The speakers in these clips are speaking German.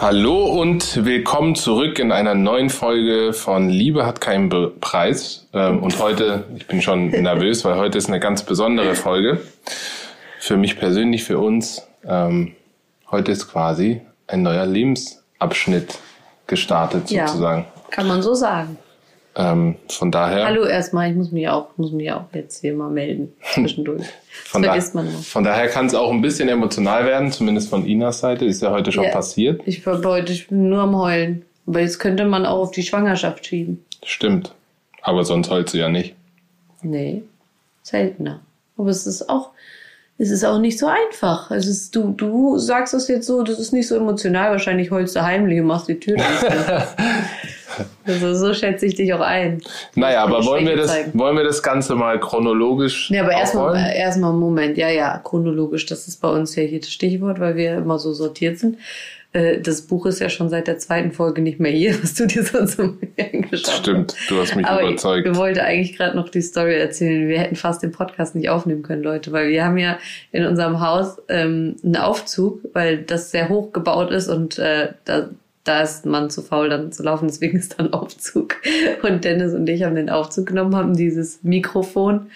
Hallo und willkommen zurück in einer neuen Folge von Liebe hat keinen Be Preis. Ähm, und heute, ich bin schon nervös, weil heute ist eine ganz besondere Folge. Für mich persönlich, für uns. Ähm, heute ist quasi ein neuer Lebensabschnitt gestartet, Ja. sozusagen. Kann man so sagen. Ähm, von daher. Hallo erstmal, ich muss mich auch, muss mich auch jetzt hier mal melden zwischendurch. Von, da, vergisst man noch. von daher kann es auch ein bisschen emotional werden, zumindest von Inas Seite. Ist ja heute schon Ja. passiert. Ich war heute ich bin nur am Heulen. Aber jetzt könnte man auch auf die Schwangerschaft schieben. Stimmt. Aber sonst heult sie ja nicht. Nee, seltener. Aber es ist auch, es ist auch nicht so einfach. Es ist, du, du sagst es jetzt so, das ist nicht so emotional. Wahrscheinlich heulst du heimlich und machst die Tür also so schätze ich dich auch ein. Naja, aber wollen wir, das, zeigen. wollen wir das Ganze mal chronologisch Ja, aber erstmal einen Moment. Ja, ja, chronologisch. Das ist bei uns ja hier das Stichwort, weil wir immer so sortiert sind. Äh, Das Buch ist ja schon seit der zweiten Folge nicht mehr hier, was du dir sonst so angeschaut Stimmt, du hast mich Aber überzeugt. ich wollte eigentlich gerade noch die Story erzählen. Wir hätten fast den Podcast nicht aufnehmen können, Leute, weil wir haben ja in unserem Haus ähm, einen Aufzug, weil das sehr hoch gebaut ist und äh, da, da ist man zu faul, dann zu laufen. Deswegen ist da ein Aufzug. Und Dennis und ich haben den Aufzug genommen, haben dieses Mikrofon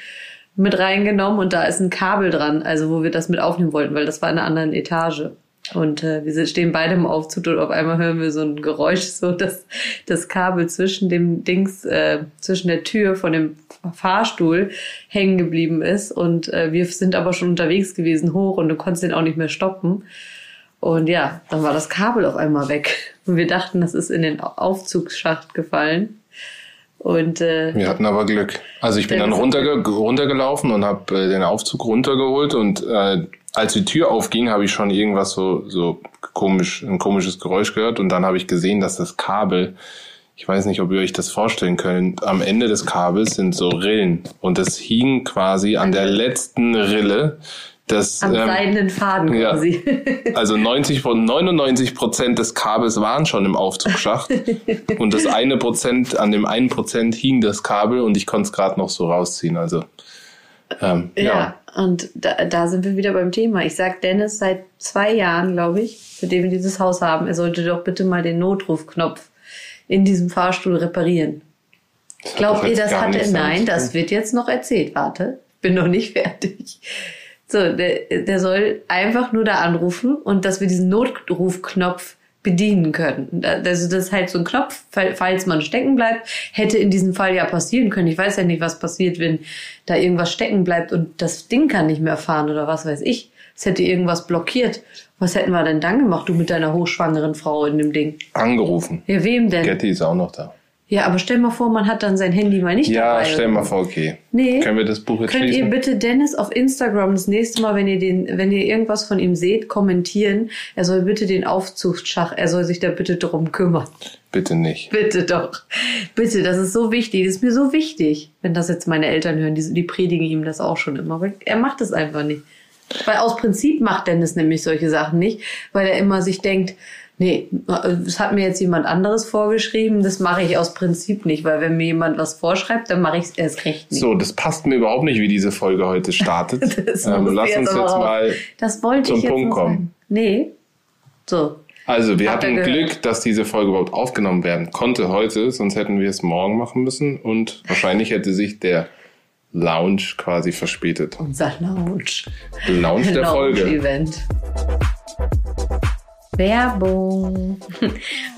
mit reingenommen und da ist ein Kabel dran, also wo wir das mit aufnehmen wollten, weil das war in einer anderen Etage. Und äh, wir stehen beide im Aufzug und auf einmal hören wir so ein Geräusch, so dass das Kabel zwischen dem Dings, äh, zwischen der Tür von dem Fahrstuhl hängen geblieben ist. Und äh, wir sind aber schon unterwegs gewesen hoch und du konntest den auch nicht mehr stoppen. Und ja, dann war das Kabel auf einmal weg. Und wir dachten, das ist in den Au- Aufzugsschacht gefallen. Und äh, Wir hatten aber Glück. Also ich bin dann runterge runtergelaufen und habe äh, den Aufzug runtergeholt und äh, als die Tür aufging, habe ich schon irgendwas so so komisch ein komisches Geräusch gehört und dann habe ich gesehen, dass das Kabel ich weiß nicht, ob ihr euch das vorstellen könnt. Am Ende des Kabels sind so Rillen und das hing quasi an der letzten Rille. Das, am ähm, seidenen Faden ja. quasi. also 90 von 99 Prozent des Kabels waren schon im Aufzugsschacht und das eine Prozent an dem einen Prozent hing das Kabel und ich konnte es gerade noch so rausziehen. Also ähm, ja. Ja, und da, da sind wir wieder beim Thema. Ich sag Dennis seit zwei Jahren, glaube ich, seitdem wir dieses Haus haben, er sollte doch bitte mal den Notrufknopf in diesem Fahrstuhl reparieren. Das Glaubt ihr, das hat er? Nein, das wird jetzt noch erzählt. Warte, bin noch nicht fertig. So, der, der soll einfach nur da anrufen und dass wir diesen Notrufknopf bedienen können. Also das ist halt so ein Knopf, fall- falls man stecken bleibt, hätte in diesem Fall ja passieren können. Ich weiß ja nicht, was passiert, wenn da irgendwas stecken bleibt und das Ding kann nicht mehr fahren oder was weiß ich. Es hätte irgendwas blockiert. Was hätten wir denn dann gemacht, du mit deiner hochschwangeren Frau in dem Ding? Angerufen. Ja, wem denn? Getty ist auch noch da. Ja, aber stell mal vor, man hat dann sein Handy mal nicht Ja, dabei. stell mal vor, okay. Nee. Können wir das Buch jetzt Könnt ihr schließen? bitte Dennis auf Instagram das nächste Mal, wenn ihr den, wenn ihr irgendwas von ihm seht, kommentieren. Er soll bitte den Aufzugsschach, er soll sich da bitte drum kümmern. Bitte nicht. Bitte doch. Bitte, das ist so wichtig. Das ist mir so wichtig. Wenn das jetzt meine Eltern hören, die, die predigen ihm das auch schon immer. Aber er macht es einfach nicht. Weil aus Prinzip macht Dennis nämlich solche Sachen nicht, weil er immer sich denkt, nee, das hat mir jetzt jemand anderes vorgeschrieben, das mache ich aus Prinzip nicht, weil wenn mir jemand was vorschreibt, dann mache ich es erst recht nicht. So, das passt mir überhaupt nicht, wie diese Folge heute startet. Das ähm, lass jetzt uns jetzt mal. Zum Punkt kommen. sagen. Nee. So. Also, wir ihr hatten? Glück, dass diese Folge überhaupt aufgenommen werden konnte heute, sonst hätten wir es morgen machen müssen und wahrscheinlich hätte sich der Lounge quasi verspätet. Unser Lounge. Lounge der Folge. Event. Werbung.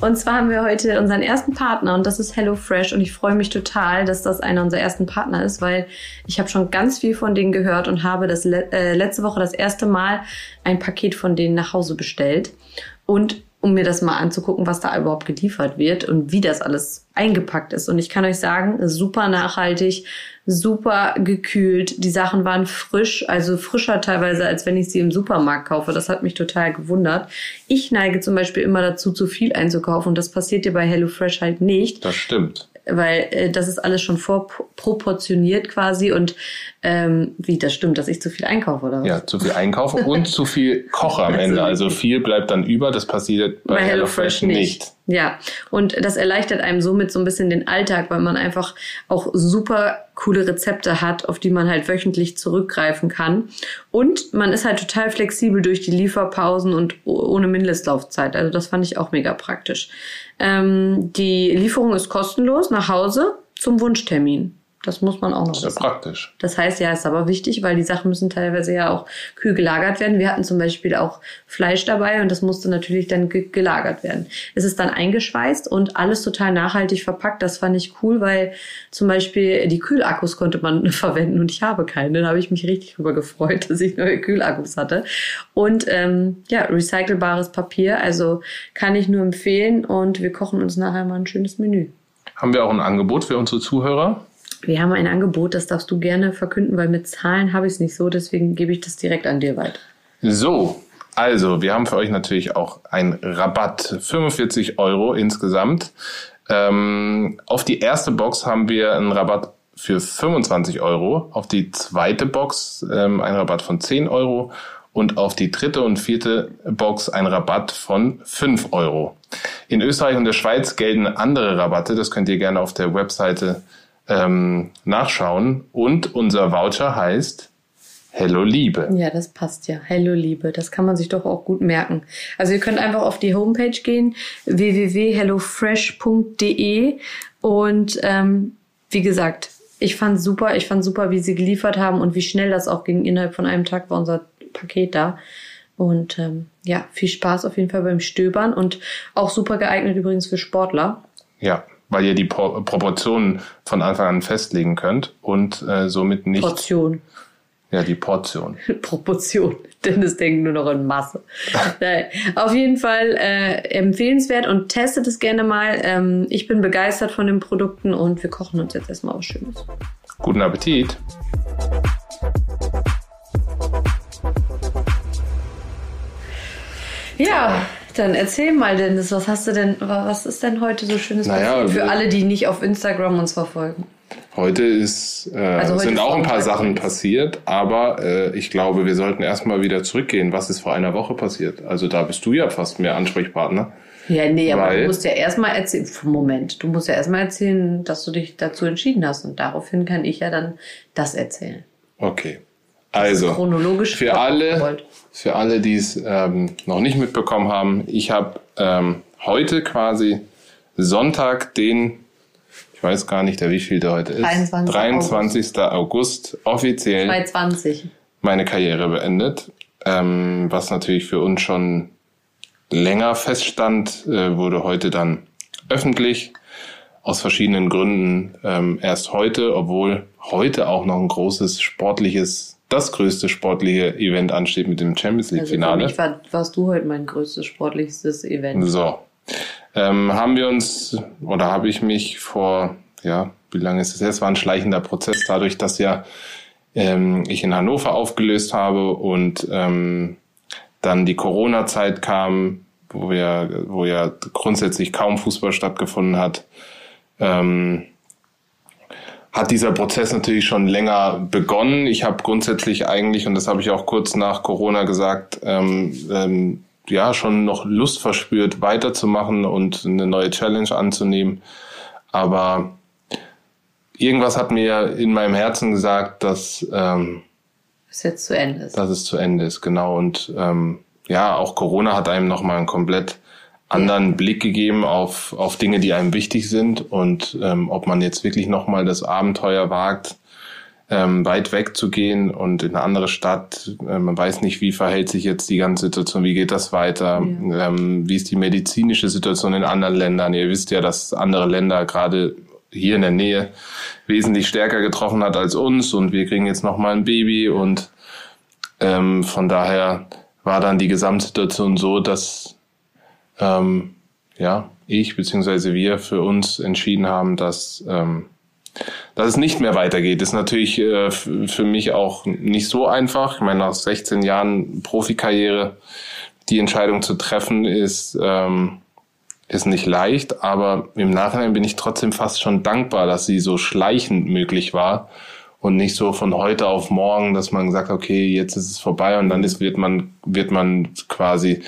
Und zwar haben wir heute unseren ersten Partner und das ist HelloFresh und ich freue mich total, dass das einer unserer ersten Partner ist, weil ich habe schon ganz viel von denen gehört und habe das äh, letzte Woche das erste Mal ein Paket von denen nach Hause bestellt und um mir das mal anzugucken, was da überhaupt geliefert wird und wie das alles eingepackt ist. Und ich kann euch sagen, super nachhaltig, super gekühlt. Die Sachen waren frisch, also frischer teilweise, als wenn ich sie im Supermarkt kaufe. Das hat mich total gewundert. Ich neige zum Beispiel immer dazu, zu viel einzukaufen und das passiert dir bei HelloFresh halt nicht. Das stimmt. weil äh, das ist alles schon vorproportioniert quasi und ähm, wie das stimmt, dass ich zu viel einkaufe oder was? Ja, zu viel einkaufe und zu viel koche am Ende. Also viel bleibt dann über. Das passiert bei, bei HelloFresh nicht. nicht. Ja, und das erleichtert einem somit so ein bisschen den Alltag, weil man einfach auch super coole Rezepte hat, auf die man halt wöchentlich zurückgreifen kann. Und man ist halt total flexibel durch die Lieferpausen und ohne Mindestlaufzeit. Also das fand ich auch mega praktisch. Ähm, die Lieferung ist kostenlos nach Hause zum Wunschtermin. Das muss man auch noch wissen. Ja, praktisch. Das heißt, ja, ist aber wichtig, weil die Sachen müssen teilweise ja auch kühl gelagert werden. Wir hatten zum Beispiel auch Fleisch dabei und das musste natürlich dann gelagert werden. Es ist dann eingeschweißt und alles total nachhaltig verpackt. Das fand ich cool, weil zum Beispiel die Kühlakkus konnte man verwenden und ich habe keine. Da habe ich mich richtig drüber gefreut, dass ich neue Kühlakkus hatte. Und ähm, ja, recycelbares Papier. Also kann ich nur empfehlen und wir kochen uns nachher mal ein schönes Menü. Haben wir auch ein Angebot für unsere Zuhörer? Wir haben ein Angebot, das darfst du gerne verkünden, weil mit Zahlen habe ich es nicht so, deswegen gebe ich das direkt an dir weiter. So, also wir haben für euch natürlich auch einen Rabatt, 45 Euro insgesamt. Ähm, auf die erste Box haben wir einen Rabatt für 25 Euro, auf die zweite Box ähm, einen Rabatt von 10 Euro und auf die dritte und vierte Box ein Rabatt von 5 Euro. In Österreich und der Schweiz gelten andere Rabatte, das könnt ihr gerne auf der Webseite ähm, nachschauen. Und unser Voucher heißt Hello Liebe. Ja, das passt ja. Hello Liebe. Das kann man sich doch auch gut merken. Also ihr könnt einfach auf die Homepage gehen, www.hellofresh.de und ähm, wie gesagt, ich fand super, ich fand super, wie sie geliefert haben und wie schnell das auch ging. Innerhalb von einem Tag war unser Paket da. Und ähm, ja, viel Spaß auf jeden Fall beim Stöbern und auch super geeignet übrigens für Sportler. Ja, weil ihr die Pro Proportionen von Anfang an festlegen könnt und äh, somit nicht. Portion. Ja, die Portion. Proportion. Dennis denkt nur noch in Masse. Auf jeden Fall äh, empfehlenswert und testet es gerne mal. Ähm, ich bin begeistert von den Produkten und wir kochen uns jetzt erstmal was Schönes. Guten Appetit. Ja, dann erzähl mal, Dennis, was hast du denn, was ist denn heute so schönes naja, für alle, die nicht auf Instagram uns verfolgen? Heute ist, äh, also heute sind auch ein paar Sachen passiert, aber äh, ich glaube, wir sollten erstmal wieder zurückgehen. Was ist vor einer Woche passiert? Also da bist du ja fast mehr Ansprechpartner. Ja, nee, aber du musst ja erstmal erzählen, Moment, du musst ja erstmal erzählen, dass du dich dazu entschieden hast und daraufhin kann ich ja dann das erzählen. Okay. Also, chronologisch für alle, für alle, die es ähm, noch nicht mitbekommen haben, ich habe ähm, heute quasi Sonntag, den, ich weiß gar nicht, der wie viel der heute ist, 23. 23. August, offiziell 2020. meine Karriere beendet, ähm, was natürlich für uns schon länger feststand, äh, wurde heute dann öffentlich aus verschiedenen Gründen ähm, erst heute, obwohl heute auch noch ein großes sportliches das größte sportliche Event ansteht mit dem Champions League Finale. Also für mich war, warst du heute mein größtes sportlichstes Event. So. Ähm, haben wir uns, oder habe ich mich vor, ja, wie lange ist es jetzt? Es war ein schleichender Prozess, dadurch, dass ja ähm, ich in Hannover aufgelöst habe und ähm, dann die Corona-Zeit kam, wo ja, wo ja grundsätzlich kaum Fußball stattgefunden hat. Ähm, hat dieser Prozess natürlich schon länger begonnen. Ich habe grundsätzlich eigentlich, und das habe ich auch kurz nach Corona gesagt, ähm, ähm, ja, schon noch Lust verspürt, weiterzumachen und eine neue Challenge anzunehmen. Aber irgendwas hat mir in meinem Herzen gesagt, dass ähm, es jetzt zu Ende ist. Dass es zu Ende ist, genau. Und ähm, ja, auch Corona hat einem nochmal ein komplett anderen. Blick gegeben auf, auf Dinge, die einem wichtig sind und ähm, ob man jetzt wirklich nochmal das Abenteuer wagt, ähm, weit weg zu gehen und in eine andere Stadt. Äh, man weiß nicht, wie verhält sich jetzt die ganze Situation, wie geht das weiter, ja. ähm, wie ist die medizinische Situation in anderen Ländern. Ihr wisst ja, dass andere Länder gerade hier in der Nähe wesentlich stärker getroffen hat als uns und wir kriegen jetzt nochmal ein Baby und ähm, von daher war dann die Gesamtsituation so, dass ähm, ja, ich beziehungsweise wir für uns entschieden haben, dass, ähm, dass es nicht mehr weitergeht. Ist natürlich äh, für mich auch nicht so einfach. Ich meine, nach 16 Jahren Profikarriere die Entscheidung zu treffen, ist ähm, ist nicht leicht, aber im Nachhinein bin ich trotzdem fast schon dankbar, dass sie so schleichend möglich war und nicht so von heute auf morgen, dass man sagt, okay, jetzt ist es vorbei und dann ist, wird man, wird man quasi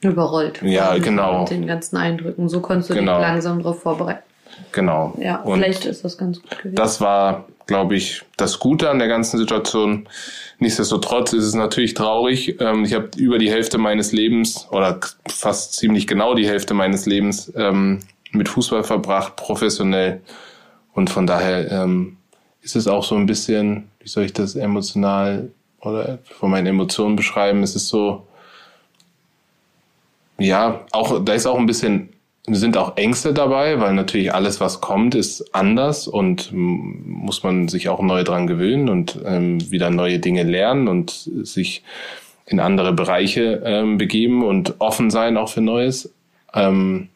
überrollt. Ja, genau. Mit den ganzen Eindrücken. So konntest du Genau. dich langsam darauf vorbereiten. Genau. Ja, und vielleicht ist das ganz gut gewesen. das war, glaube ich, das Gute an der ganzen Situation. Nichtsdestotrotz ist es natürlich traurig. Ähm, ich habe über die Hälfte meines Lebens oder fast ziemlich genau die Hälfte meines Lebens ähm, mit Fußball verbracht, professionell. Und von daher ähm, ist es auch so ein bisschen, wie soll ich das emotional oder von meinen Emotionen beschreiben? Es ist so, ja, auch da ist auch ein bisschen sind auch Ängste dabei, weil natürlich alles, was kommt, ist anders und m, muss man sich auch neu dran gewöhnen und ähm, wieder neue Dinge lernen und sich in andere Bereiche ähm, begeben und offen sein auch für Neues. Ähm,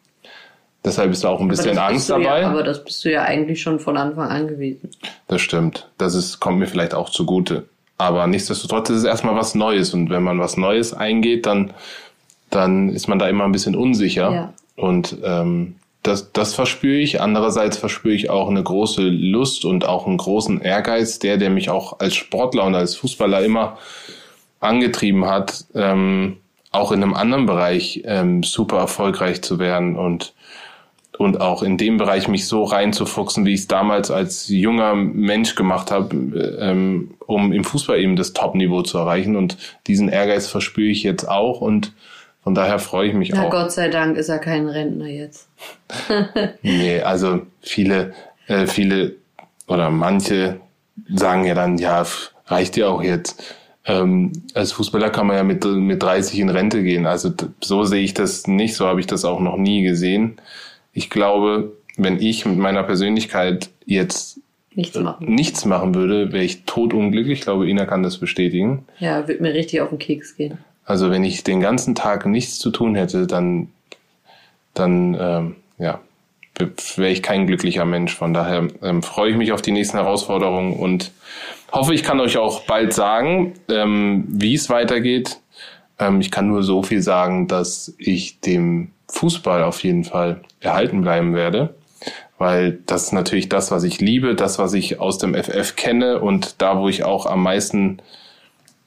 deshalb ist da auch ein bisschen Angst du dabei. Ja, aber das bist du ja eigentlich schon von Anfang an gewesen. Das stimmt. Das ist, kommt mir vielleicht auch zugute. Aber nichtsdestotrotz ist es erstmal was Neues. Und wenn man was Neues eingeht, dann, dann ist man da immer ein bisschen unsicher. Ja. Und ähm, das, das verspüre ich. Andererseits verspüre ich auch eine große Lust und auch einen großen Ehrgeiz, der, der mich auch als Sportler und als Fußballer immer angetrieben hat, ähm, auch in einem anderen Bereich ähm, super erfolgreich zu werden und und auch in dem Bereich mich so reinzufuchsen, wie ich es damals als junger Mensch gemacht habe, ähm, um im Fußball eben das Top-Niveau zu erreichen. Und diesen Ehrgeiz verspüre ich jetzt auch und von daher freue ich mich Na auch. Gott sei Dank ist er kein Rentner jetzt. Nee, also viele, äh, viele oder manche sagen ja dann, ja, reicht ja auch jetzt. Ähm, als Fußballer kann man ja mit, mit 30 in Rente gehen. Also so sehe ich das nicht, so habe ich das auch noch nie gesehen. Ich glaube, wenn ich mit meiner Persönlichkeit jetzt Nichts machen. nichts machen würde, wäre ich totunglücklich. Ich glaube, Ina kann das bestätigen. Ja, wird mir richtig auf den Keks gehen. Also wenn ich den ganzen Tag nichts zu tun hätte, dann, dann ähm, ja, wäre ich kein glücklicher Mensch. Von daher ähm, freue ich mich auf die nächsten Herausforderungen und hoffe, ich kann euch auch bald sagen, ähm, wie es weitergeht. Ähm, ich kann nur so viel sagen, dass ich dem Fußball auf jeden Fall erhalten bleiben werde, weil das ist natürlich das, was ich liebe, das, was ich aus dem FF kenne und da, wo ich auch am meisten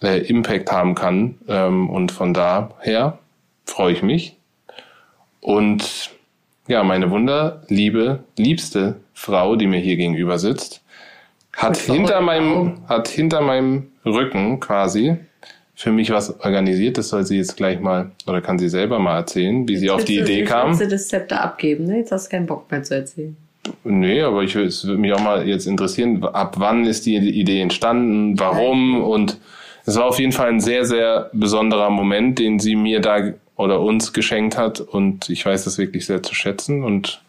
äh, Impact haben kann. Ähm, und von daher freue ich mich. Und ja, meine wunderliebe, liebste Frau, die mir hier gegenüber sitzt, hat hinter meinem, hat hinter meinem Rücken quasi für mich was organisiert. Das soll sie jetzt gleich mal, oder kann sie selber mal erzählen, wie sie auf die du- Idee jetzt kam. Du das Zepter abgeben, ne? Jetzt hast du keinen Bock mehr zu erzählen. Nee, aber ich, es würde mich auch mal jetzt interessieren, ab wann ist die Idee entstanden, warum und es war auf jeden Fall ein sehr, sehr besonderer Moment, den sie mir da oder uns geschenkt hat und ich weiß das wirklich sehr zu schätzen und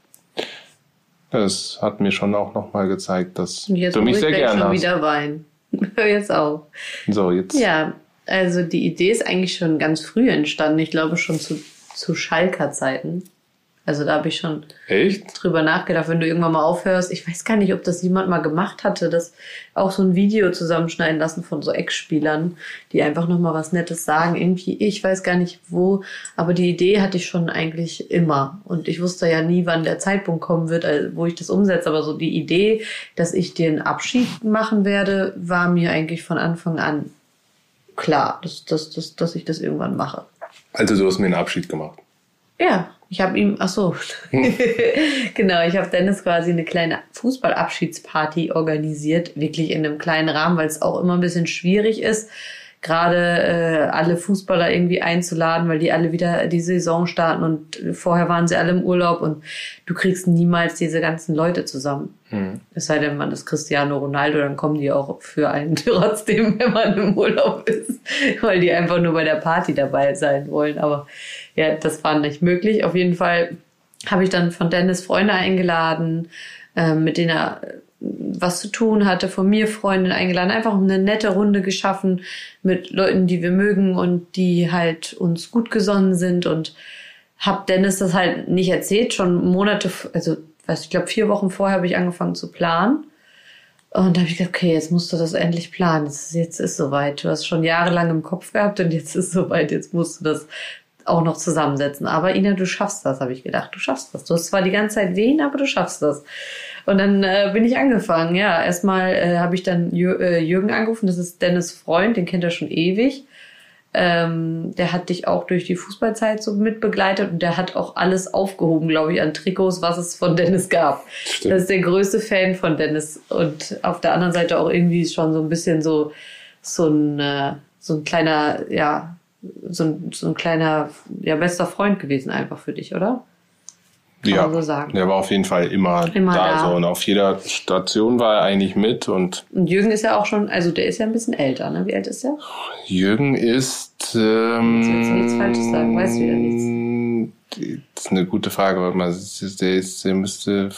es hat mir schon auch nochmal gezeigt, dass jetzt du mich sehr gerne schon hast. wieder weinen. Hör jetzt auf. So, jetzt. Ja, also die Idee ist eigentlich schon ganz früh entstanden. Ich glaube schon zu, zu Schalker Zeiten. Also da habe ich schon Echt? drüber nachgedacht, wenn du irgendwann mal aufhörst. Ich weiß gar nicht, ob das jemand mal gemacht hatte, das auch so ein Video zusammenschneiden lassen von so Ex-Spielern, die einfach nochmal was Nettes sagen. Irgendwie, ich weiß gar nicht wo, aber die Idee hatte ich schon eigentlich immer. Und ich wusste ja nie, wann der Zeitpunkt kommen wird, äh, wo ich das umsetze. Aber so die Idee, dass ich den Abschied machen werde, war mir eigentlich von Anfang an klar, dass, dass, dass, dass ich das irgendwann mache. Also du hast mir einen Abschied gemacht. Ja, ich habe ihm, ach so, genau, ich habe Dennis quasi eine kleine Fußballabschiedsparty organisiert, wirklich in einem kleinen Rahmen, weil es auch immer ein bisschen schwierig ist, gerade äh, alle Fußballer irgendwie einzuladen, weil die alle wieder die Saison starten und vorher waren sie alle im Urlaub und du kriegst niemals diese ganzen Leute zusammen. Es sei denn, man ist Cristiano Ronaldo, dann kommen die auch für einen trotzdem, wenn man im Urlaub ist, weil die einfach nur bei der Party dabei sein wollen. Aber ja, das war nicht möglich. Auf jeden Fall habe ich dann von Dennis Freunde eingeladen, äh, mit denen er was zu tun hatte, von mir Freunde eingeladen, einfach eine nette Runde geschaffen mit Leuten, die wir mögen und die halt uns gut gesonnen sind und hab Dennis das halt nicht erzählt, schon Monate, also weiß ich glaube vier Wochen vorher habe ich angefangen zu planen. Und da habe ich gedacht, okay, jetzt musst du das endlich planen. Jetzt, jetzt ist soweit. Du hast schon jahrelang im Kopf gehabt und jetzt ist soweit. Jetzt musst du das auch noch zusammensetzen. Aber Ina, du schaffst das, habe ich gedacht. Du schaffst das. Du hast zwar die ganze Zeit Wehen, aber du schaffst das. Und dann äh, bin ich angefangen. Ja, erstmal äh, habe ich dann Jür äh, Jürgen angerufen. Das ist Dennis Freund, den kennt er schon ewig. Ähm, der hat dich auch durch die Fußballzeit so mitbegleitet und der hat auch alles aufgehoben, glaube ich, an Trikots, was es von Dennis gab. Stimmt. Das ist der größte Fan von Dennis und auf der anderen Seite auch irgendwie schon so ein bisschen so so ein äh, so ein kleiner ja so ein, so ein kleiner ja bester Freund gewesen einfach für dich, oder? Kann ja, so sagen. der war auf jeden Fall immer, immer da, da. So. Und auf jeder Station war er eigentlich mit. Und, und Jürgen ist ja auch schon, also der ist ja ein bisschen älter, ne? Wie alt ist der? Jürgen ist. Ähm, ich jetzt nichts Falsches sagen, weiß wieder nichts. Das ist eine gute Frage, warte mal, der, ist, der müsste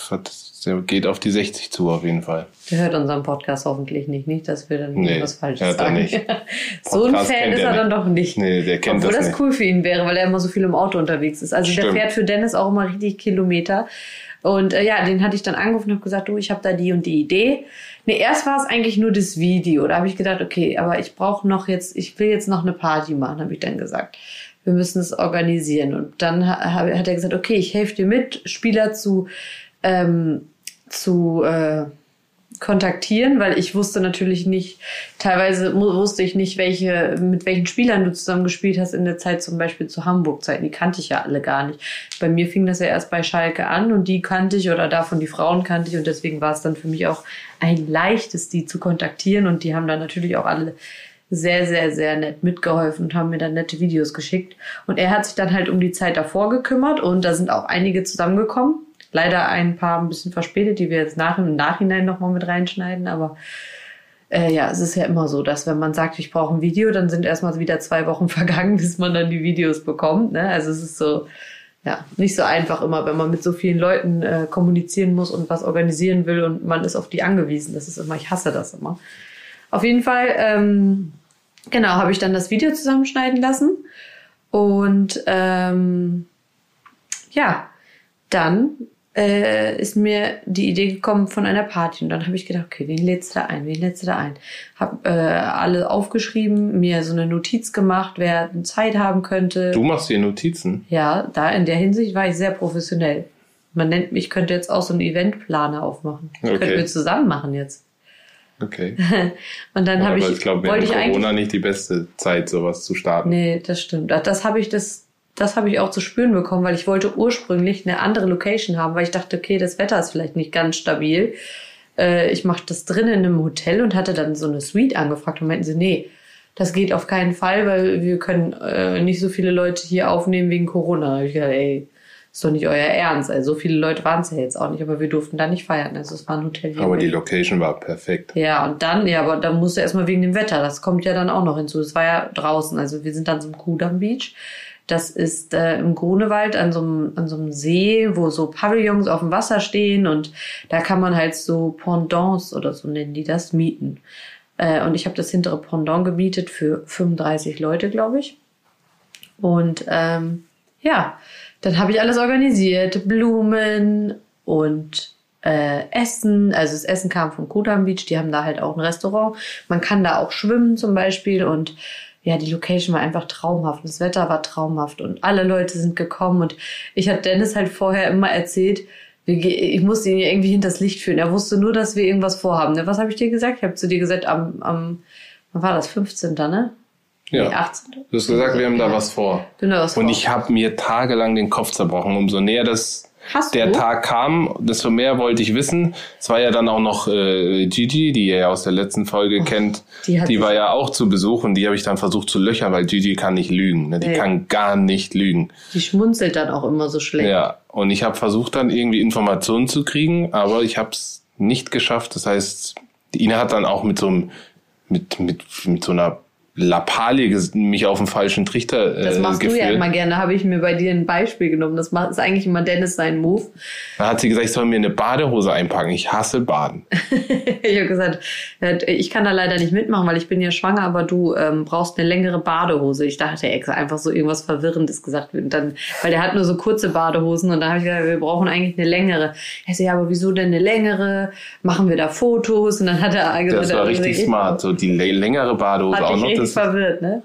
der geht auf die 60 zu, auf jeden Fall. Der hört unseren Podcast hoffentlich nicht, nicht, dass wir dann nee, irgendwas Falsches sagen. Nicht. so ein Fan ist er dann doch nicht. Nee, der kennt Obwohl das, das cool für ihn wäre, weil er immer so viel im Auto unterwegs ist. Also Stimmt. der fährt für Dennis auch immer richtig Kilometer. Und äh, ja, den hatte ich dann angerufen und habe gesagt, du, ich habe da die und die Idee. Nee, erst war es eigentlich nur das Video. Da habe ich gedacht, okay, aber ich brauche noch jetzt, ich will jetzt noch eine Party machen, habe ich dann gesagt. Wir müssen es organisieren. Und dann hat er gesagt, okay, ich helfe dir mit, Spieler zu ähm, zu äh, kontaktieren, weil ich wusste natürlich nicht, teilweise wusste ich nicht, welche, mit welchen Spielern du zusammen gespielt hast in der Zeit, zum Beispiel zu Hamburg-Zeiten. Die kannte ich ja alle gar nicht. Bei mir fing das ja erst bei Schalke an und die kannte ich oder davon die Frauen kannte ich und deswegen war es dann für mich auch ein leichtes, die zu kontaktieren und die haben dann natürlich auch alle sehr, sehr, sehr nett mitgeholfen und haben mir dann nette Videos geschickt. Und er hat sich dann halt um die Zeit davor gekümmert und da sind auch einige zusammengekommen leider ein paar ein bisschen verspätet, die wir jetzt nach im Nachhinein nochmal mit reinschneiden, aber äh, ja, es ist ja immer so, dass wenn man sagt, ich brauche ein Video, dann sind erstmal wieder zwei Wochen vergangen, bis man dann die Videos bekommt. Ne? Also es ist so, ja, nicht so einfach immer, wenn man mit so vielen Leuten äh, kommunizieren muss und was organisieren will und man ist auf die angewiesen. Das ist immer, ich hasse das immer. Auf jeden Fall, ähm, genau, habe ich dann das Video zusammenschneiden lassen und ähm, ja, dann äh, ist mir die Idee gekommen von einer Party. Und dann habe ich gedacht, okay, wen lädst du da ein? Wen lädst du da ein? Hab äh, alle aufgeschrieben, mir so eine Notiz gemacht, wer Zeit haben könnte. Du machst dir Notizen? Ja, da in der Hinsicht war ich sehr professionell. Man nennt mich, könnte jetzt auch so einen Eventplaner aufmachen. Okay. Könnten wir zusammen machen jetzt. Okay. und dann habe ich, ich glaube, während Corona nicht die beste Zeit, sowas zu starten. Nee, das stimmt. Das habe ich das das habe ich auch zu spüren bekommen, weil ich wollte ursprünglich eine andere Location haben, weil ich dachte, okay, das Wetter ist vielleicht nicht ganz stabil. Äh, ich mache das drinnen in einem Hotel und hatte dann so eine Suite angefragt und meinten sie, nee, das geht auf keinen Fall, weil wir können äh, nicht so viele Leute hier aufnehmen wegen Corona. Da habe ich gedacht, ey, ist doch nicht euer Ernst. Also so viele Leute waren es ja jetzt auch nicht, aber wir durften da nicht feiern. Also es war ein Hotel hier. Aber die Location war perfekt. Ja, und dann, ja, aber dann musste erstmal wegen dem Wetter. Das kommt ja dann auch noch hinzu. Es war ja draußen. Also wir sind dann zum Kudam Beach. Das ist äh, im Grunewald an so, einem, an so einem See, wo so Pavillons auf dem Wasser stehen und da kann man halt so Pendants oder so nennen die das mieten. Äh, und ich habe das hintere Pendant gemietet für 35 Leute, glaube ich. Und ähm, ja, dann habe ich alles organisiert, Blumen und äh, Essen. Also das Essen kam von Kudam Beach, die haben da halt auch ein Restaurant. Man kann da auch schwimmen zum Beispiel und ja, die Location war einfach traumhaft. Das Wetter war traumhaft und alle Leute sind gekommen und ich hatte Dennis halt vorher immer erzählt, ich musste ihn irgendwie hinters Licht führen. Er wusste nur, dass wir irgendwas vorhaben. Ne, was habe ich dir gesagt? Ich habe zu dir gesagt, am, am, wann war das? 15. ne? Ja. Nee, 18. Du hast gesagt, wir haben da was vor. Da was und vor. ich habe mir tagelang den Kopf zerbrochen. Umso näher das Hast der du? Tag kam, desto mehr wollte ich wissen. Es war ja dann auch noch äh, Gigi, die ihr ja aus der letzten Folge oh, kennt. Die, die war ja auch zu Besuch und die habe ich dann versucht zu löchern, weil Gigi kann nicht lügen. Ne? Die nee. kann gar nicht lügen. Die schmunzelt dann auch immer so schlecht. Ja, und ich habe versucht dann irgendwie Informationen zu kriegen, aber ich habe es nicht geschafft. Das heißt, Ina hat dann auch mit so einem mit, mit, mit so einer Lappalie mich auf den falschen Trichter äh, Das machst geführt. du ja immer gerne, habe ich mir bei dir ein Beispiel genommen. Das macht, ist eigentlich immer Dennis sein Move. Dann hat sie gesagt, ich soll mir eine Badehose einpacken. Ich hasse Baden. ich habe gesagt, ich kann da leider nicht mitmachen, weil ich bin ja schwanger, aber du ähm, brauchst eine längere Badehose. Ich dachte extra einfach so irgendwas Verwirrendes gesagt. Und dann, weil der hat nur so kurze Badehosen und da habe ich gesagt, wir brauchen eigentlich eine längere. Er so, ja, aber wieso denn eine längere? Machen wir da Fotos? Und dann hat er gesagt, das war richtig smart. So die längere Badehose auch noch verwirrt, ne?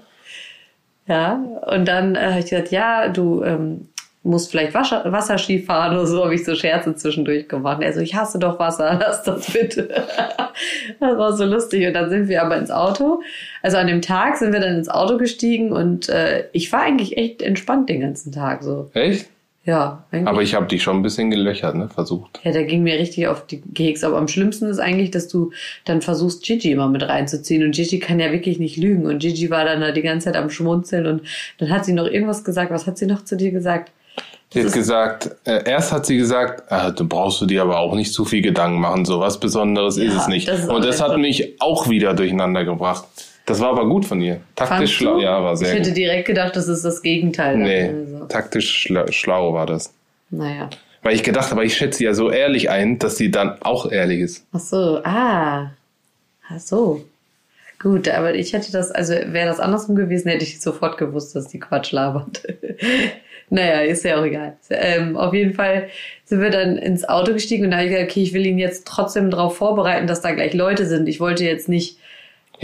Ja, und dann äh, habe ich gesagt, ja, du ähm, musst vielleicht Wasser, Wasserski fahren oder so, habe ich so Scherze zwischendurch gemacht. Er so, ich hasse doch Wasser, lass das bitte. das war so lustig. Und dann sind wir aber ins Auto. Also an dem Tag sind wir dann ins Auto gestiegen und äh, ich war eigentlich echt entspannt den ganzen Tag. so. Echt? Ja, eigentlich. Aber ich habe dich schon ein bisschen gelöchert, ne? Versucht. Ja, der ging mir richtig auf die Keks. Aber am schlimmsten ist eigentlich, dass du dann versuchst, Gigi immer mit reinzuziehen. Und Gigi kann ja wirklich nicht lügen. Und Gigi war dann da die ganze Zeit am Schmunzeln. Und dann hat sie noch irgendwas gesagt. Was hat sie noch zu dir gesagt? Sie hat gesagt, äh, erst hat sie gesagt, äh, du brauchst du dir aber auch nicht zu viel Gedanken machen, so was Besonderes ist Ja, es nicht. ist Und das hat mich auch wieder durcheinander gebracht. Das war aber gut von ihr. Taktisch schlau, ja, war Ich sehr hätte gut. direkt gedacht, das ist das Gegenteil. Nee, Also, taktisch schlau, schlau war das. naja. Weil ich gedacht habe, ich schätze sie ja so ehrlich ein, dass sie dann auch ehrlich ist. Ach so, ah. Ach so. Gut, aber ich hätte das, also wäre das andersrum gewesen, hätte ich sofort gewusst, dass die Quatsch labert. naja, ist ja auch egal. Ähm, auf jeden Fall sind wir dann ins Auto gestiegen und da habe ich gesagt, okay, ich will ihn jetzt trotzdem darauf vorbereiten, dass da gleich Leute sind. Ich wollte jetzt nicht,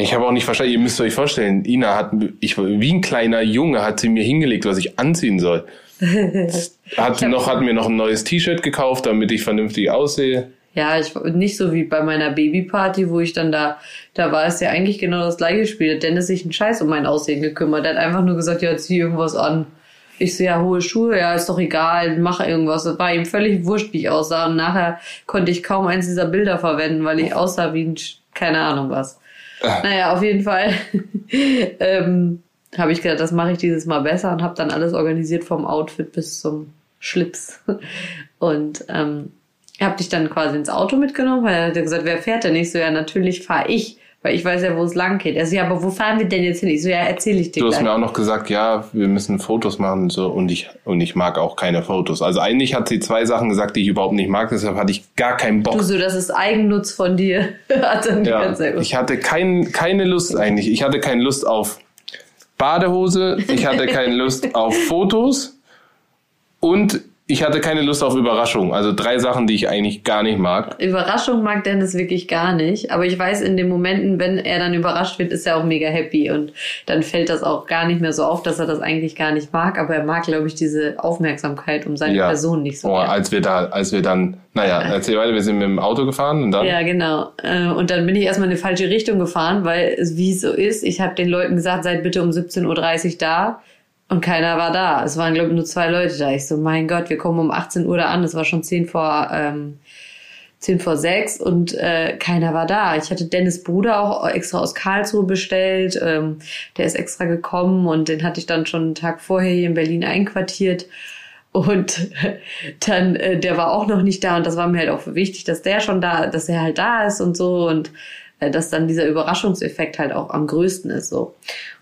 Ich habe auch nicht verstanden, ihr müsst euch vorstellen, Ina hat, ich, wie ein kleiner Junge hat sie mir hingelegt, was ich anziehen soll. Hat, noch, hat mir noch ein neues T-Shirt gekauft, damit ich vernünftig aussehe. ja, ich nicht so wie bei meiner Babyparty, wo ich dann da, da war es ja eigentlich genau das gleiche Spiel. Hat Dennis sich einen Scheiß um mein Aussehen gekümmert. Er hat einfach nur gesagt, ja, zieh irgendwas an. Ich so, ja, hohe Schuhe, ja, ist doch egal, mach irgendwas. Das war ihm völlig wurscht, wie ich aussah. Und nachher konnte ich kaum eins dieser Bilder verwenden, weil ich aussah wie ein, keine Ahnung was. Naja, auf jeden Fall ähm, habe ich gedacht, das mache ich dieses Mal besser und habe dann alles organisiert vom Outfit bis zum Schlips. Und ähm, habe dich dann quasi ins Auto mitgenommen, weil er hat gesagt, wer fährt denn? Ich so, ja, natürlich fahre ich, weil ich weiß ja, wo es lang geht. Er so, ja, aber wo fahren wir denn jetzt hin? Ich so, ja, erzähle ich dir Du hast gleich. mir auch noch gesagt, ja, wir müssen Fotos machen und so und ich und ich mag auch keine Fotos. Also eigentlich hat sie zwei Sachen gesagt, die ich überhaupt nicht mag, deshalb hatte ich gar keinen Bock. Du so, das ist Eigennutz von dir. hat dann Ja, ich hatte kein, keine Lust eigentlich. Ich hatte keine Lust auf Badehose, ich hatte keine Lust auf Fotos und ich hatte keine Lust auf Überraschung. Also drei Sachen, die ich eigentlich gar nicht mag. Überraschung mag Dennis wirklich gar nicht. Aber ich weiß, in den Momenten, wenn er dann überrascht wird, ist er auch mega happy. Und dann fällt das auch gar nicht mehr so auf, dass er das eigentlich gar nicht mag. Aber er mag, glaube ich, diese Aufmerksamkeit um seine Ja. Person nicht so. Oh, gern. als wir da, als wir dann, naja, erzähl weiter, wir sind mit dem Auto gefahren und dann. Ja, genau. Äh, Und dann bin ich erstmal in die falsche Richtung gefahren, weil es wie es so ist, ich habe den Leuten gesagt, seid bitte um 17.30 Uhr da. Und keiner war da. Es waren, glaube ich, nur zwei Leute da. Ich so, mein Gott, wir kommen um 18 Uhr da an. Es war schon 10 vor, ähm, 10 vor 6 und äh, keiner war da. Ich hatte Dennis Bruder auch extra aus Karlsruhe bestellt. Ähm, der ist extra gekommen und den hatte ich dann schon einen Tag vorher hier in Berlin einquartiert. Und dann, äh, der war auch noch nicht da und das war mir halt auch wichtig, dass der schon da, dass er halt da ist und so und äh, dass dann dieser Überraschungseffekt halt auch am größten ist so.